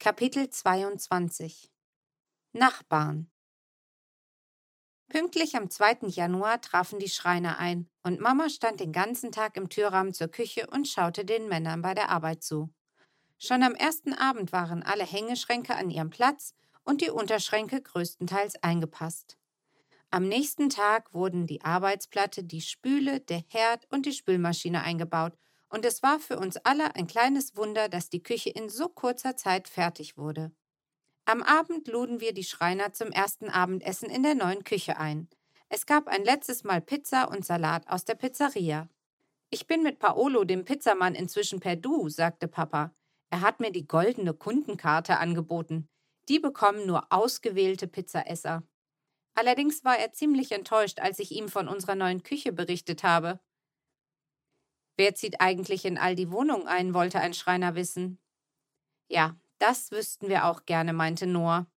Kapitel 22 Nachbarn Pünktlich am 2. Januar trafen die Schreiner ein und Mama stand den ganzen Tag im Türrahmen zur Küche und schaute den Männern bei der Arbeit zu. Schon am ersten Abend waren alle Hängeschränke an ihrem Platz und die Unterschränke größtenteils eingepasst. Am nächsten Tag wurden die Arbeitsplatte, die Spüle, der Herd und die Spülmaschine eingebaut und es war für uns alle ein kleines Wunder, dass die Küche in so kurzer Zeit fertig wurde. Am Abend luden wir die Schreiner zum ersten Abendessen in der neuen Küche ein. Es gab ein letztes Mal Pizza und Salat aus der Pizzeria. Ich bin mit Paolo, dem Pizzamann, inzwischen per Du, sagte Papa. Er hat mir die goldene Kundenkarte angeboten. Die bekommen nur ausgewählte Pizzaesser. Allerdings war er ziemlich enttäuscht, als ich ihm von unserer neuen Küche berichtet habe. Wer zieht eigentlich in all die Wohnungen ein, wollte ein Schreiner wissen. Ja, das wüssten wir auch gerne, meinte Noah.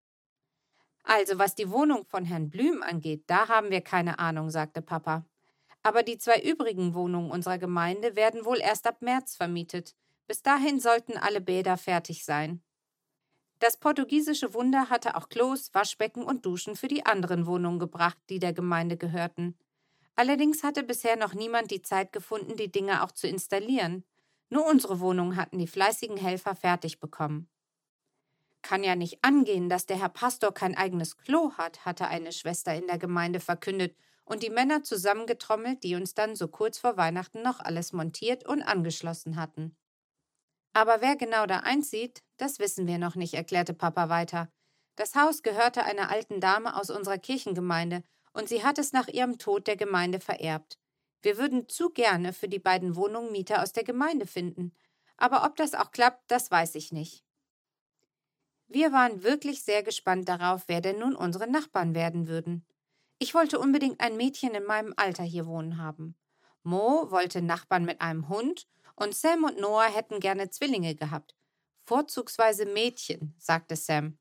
Also, was die Wohnung von Herrn Blüm angeht, da haben wir keine Ahnung, sagte Papa. Aber die zwei übrigen Wohnungen unserer Gemeinde werden wohl erst ab März vermietet. Bis dahin sollten alle Bäder fertig sein. Das portugiesische Wunder hatte auch Klos, Waschbecken und Duschen für die anderen Wohnungen gebracht, die der Gemeinde gehörten. Allerdings hatte bisher noch niemand die Zeit gefunden, die Dinge auch zu installieren. Nur unsere Wohnung hatten die fleißigen Helfer fertig bekommen. Kann ja nicht angehen, dass der Herr Pastor kein eigenes Klo hat, hatte eine Schwester in der Gemeinde verkündet und die Männer zusammengetrommelt, die uns dann so kurz vor Weihnachten noch alles montiert und angeschlossen hatten. Aber wer genau da einzieht, das wissen wir noch nicht, erklärte Papa weiter. Das Haus gehörte einer alten Dame aus unserer Kirchengemeinde und sie hat es nach ihrem Tod der Gemeinde vererbt. Wir würden zu gerne für die beiden Wohnungen Mieter aus der Gemeinde finden. Aber ob das auch klappt, das weiß ich nicht. Wir waren wirklich sehr gespannt darauf, wer denn nun unsere Nachbarn werden würden. Ich wollte unbedingt ein Mädchen in meinem Alter hier wohnen haben. Mo wollte Nachbarn mit einem Hund und Sam und Noah hätten gerne Zwillinge gehabt. Vorzugsweise Mädchen, sagte Sam.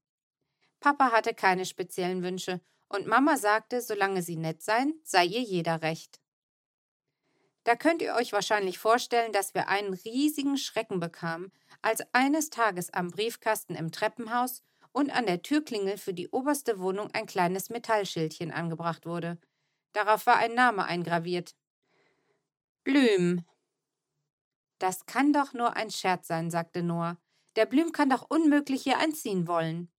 Papa hatte keine speziellen Wünsche und Mama sagte, solange sie nett seien, sei ihr jeder recht. Da könnt ihr euch wahrscheinlich vorstellen, dass wir einen riesigen Schrecken bekamen, als eines Tages am Briefkasten im Treppenhaus und an der Türklingel für die oberste Wohnung ein kleines Metallschildchen angebracht wurde. Darauf war ein Name eingraviert. Blüm. Das kann doch nur ein Scherz sein, sagte Noah. Der Blüm kann doch unmöglich hier einziehen wollen.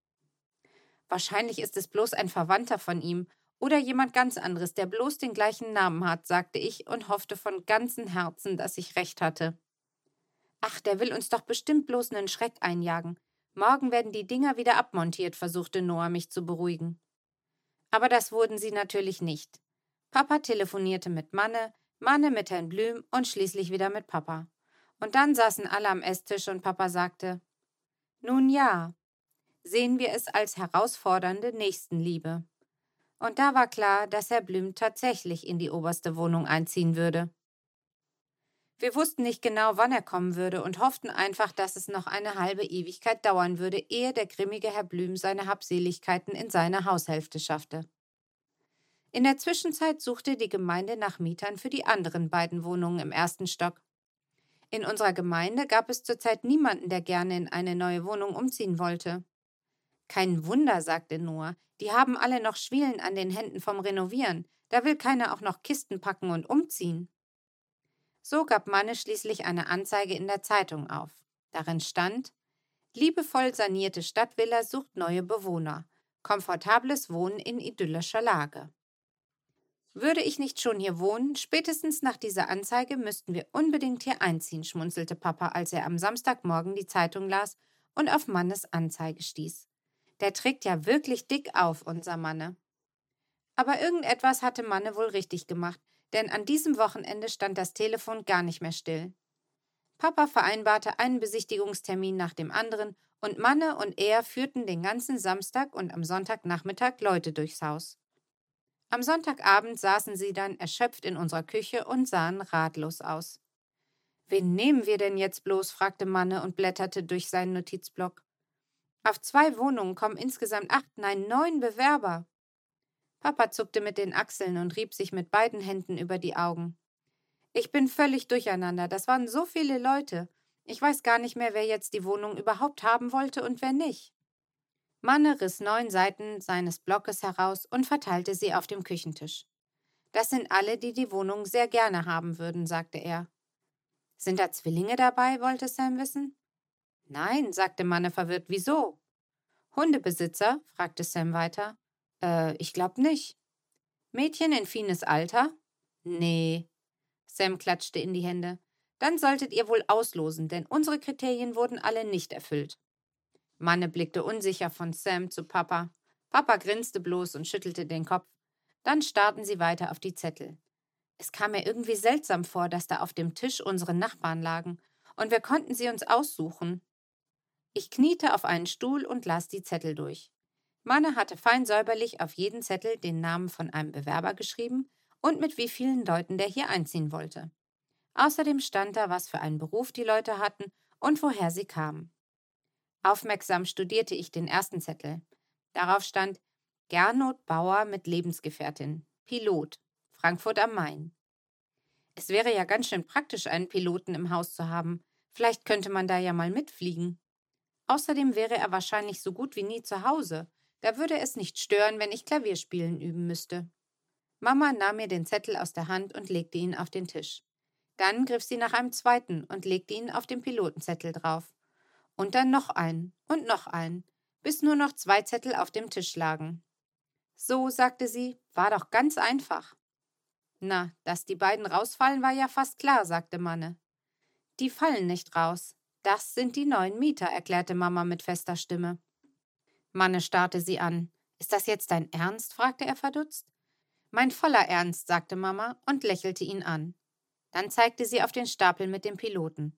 Wahrscheinlich ist es bloß ein Verwandter von ihm oder jemand ganz anderes, der bloß den gleichen Namen hat, sagte ich und hoffte von ganzem Herzen, dass ich recht hatte. Ach, der will uns doch bestimmt bloß einen Schreck einjagen. Morgen werden die Dinger wieder abmontiert, versuchte Noah mich zu beruhigen. Aber das wurden sie natürlich nicht. Papa telefonierte mit Manne, Manne mit Herrn Blüm und schließlich wieder mit Papa. Und dann saßen alle am Esstisch und Papa sagte: Nun ja, sehen wir es als herausfordernde Nächstenliebe. Und da war klar, dass Herr Blüm tatsächlich in die oberste Wohnung einziehen würde. Wir wussten nicht genau, wann er kommen würde und hofften einfach, dass es noch eine halbe Ewigkeit dauern würde, ehe der grimmige Herr Blüm seine Habseligkeiten in seine Haushälfte schaffte. In der Zwischenzeit suchte die Gemeinde nach Mietern für die anderen beiden Wohnungen im ersten Stock. In unserer Gemeinde gab es zurzeit niemanden, der gerne in eine neue Wohnung umziehen wollte. Kein Wunder, sagte Noah, die haben alle noch Schwielen an den Händen vom Renovieren, da will keiner auch noch Kisten packen und umziehen. So gab Manne schließlich eine Anzeige in der Zeitung auf. Darin stand Liebevoll sanierte Stadtvilla sucht neue Bewohner. Komfortables Wohnen in idyllischer Lage. Würde ich nicht schon hier wohnen, spätestens nach dieser Anzeige müssten wir unbedingt hier einziehen, schmunzelte Papa, als er am Samstagmorgen die Zeitung las und auf Mannes Anzeige stieß. Der trägt ja wirklich dick auf, unser Manne. Aber irgendetwas hatte Manne wohl richtig gemacht, denn an diesem Wochenende stand das Telefon gar nicht mehr still. Papa vereinbarte einen Besichtigungstermin nach dem anderen und Manne und er führten den ganzen Samstag und am Sonntagnachmittag Leute durchs Haus. Am Sonntagabend saßen sie dann erschöpft in unserer Küche und sahen ratlos aus. Wen nehmen wir denn jetzt bloß? fragte Manne und blätterte durch seinen Notizblock. Auf zwei Wohnungen kommen insgesamt acht, nein, neun Bewerber. Papa zuckte mit den Achseln und rieb sich mit beiden Händen über die Augen. Ich bin völlig durcheinander. Das waren so viele Leute. Ich weiß gar nicht mehr, wer jetzt die Wohnung überhaupt haben wollte und wer nicht. Manne riss neun Seiten seines Blockes heraus und verteilte sie auf dem Küchentisch. Das sind alle, die die Wohnung sehr gerne haben würden, sagte er. Sind da Zwillinge dabei? wollte Sam wissen. Nein, sagte Manne verwirrt. Wieso? Hundebesitzer? fragte Sam weiter. Äh, ich glaub nicht. Mädchen in Fines Alter? Nee. Sam klatschte in die Hände. Dann solltet ihr wohl auslosen, denn unsere Kriterien wurden alle nicht erfüllt. Manne blickte unsicher von Sam zu Papa. Papa grinste bloß und schüttelte den Kopf. Dann starrten sie weiter auf die Zettel. Es kam mir irgendwie seltsam vor, dass da auf dem Tisch unsere Nachbarn lagen, und wir konnten sie uns aussuchen. Ich kniete auf einen Stuhl und las die Zettel durch. Manne hatte fein säuberlich auf jeden Zettel den Namen von einem Bewerber geschrieben und mit wie vielen Leuten der hier einziehen wollte. Außerdem stand da, was für einen Beruf die Leute hatten und woher sie kamen. Aufmerksam studierte ich den ersten Zettel. Darauf stand Gernot Bauer mit Lebensgefährtin, Pilot, Frankfurt am Main. Es wäre ja ganz schön praktisch, einen Piloten im Haus zu haben. Vielleicht könnte man da ja mal mitfliegen. Außerdem wäre er wahrscheinlich so gut wie nie zu Hause. Da würde es nicht stören, wenn ich Klavierspielen üben müsste. Mama nahm mir den Zettel aus der Hand und legte ihn auf den Tisch. Dann griff sie nach einem zweiten und legte ihn auf den Pilotenzettel drauf. Und dann noch einen und noch einen, bis nur noch zwei Zettel auf dem Tisch lagen. So, sagte sie, war doch ganz einfach. Na, dass die beiden rausfallen, war ja fast klar, sagte Manne. Die fallen nicht raus. Das sind die neuen Mieter, erklärte Mama mit fester Stimme. Manne starrte sie an. Ist das jetzt dein Ernst? fragte er verdutzt. Mein voller Ernst, sagte Mama und lächelte ihn an. Dann zeigte sie auf den Stapel mit dem Piloten.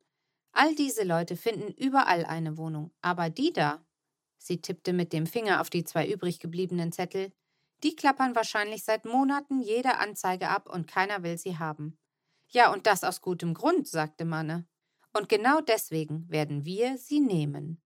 All diese Leute finden überall eine Wohnung, aber die da, sie tippte mit dem Finger auf die zwei übrig gebliebenen Zettel, die klappern wahrscheinlich seit Monaten jede Anzeige ab und keiner will sie haben. Ja, und das aus gutem Grund, sagte Manne. Und genau deswegen werden wir sie nehmen.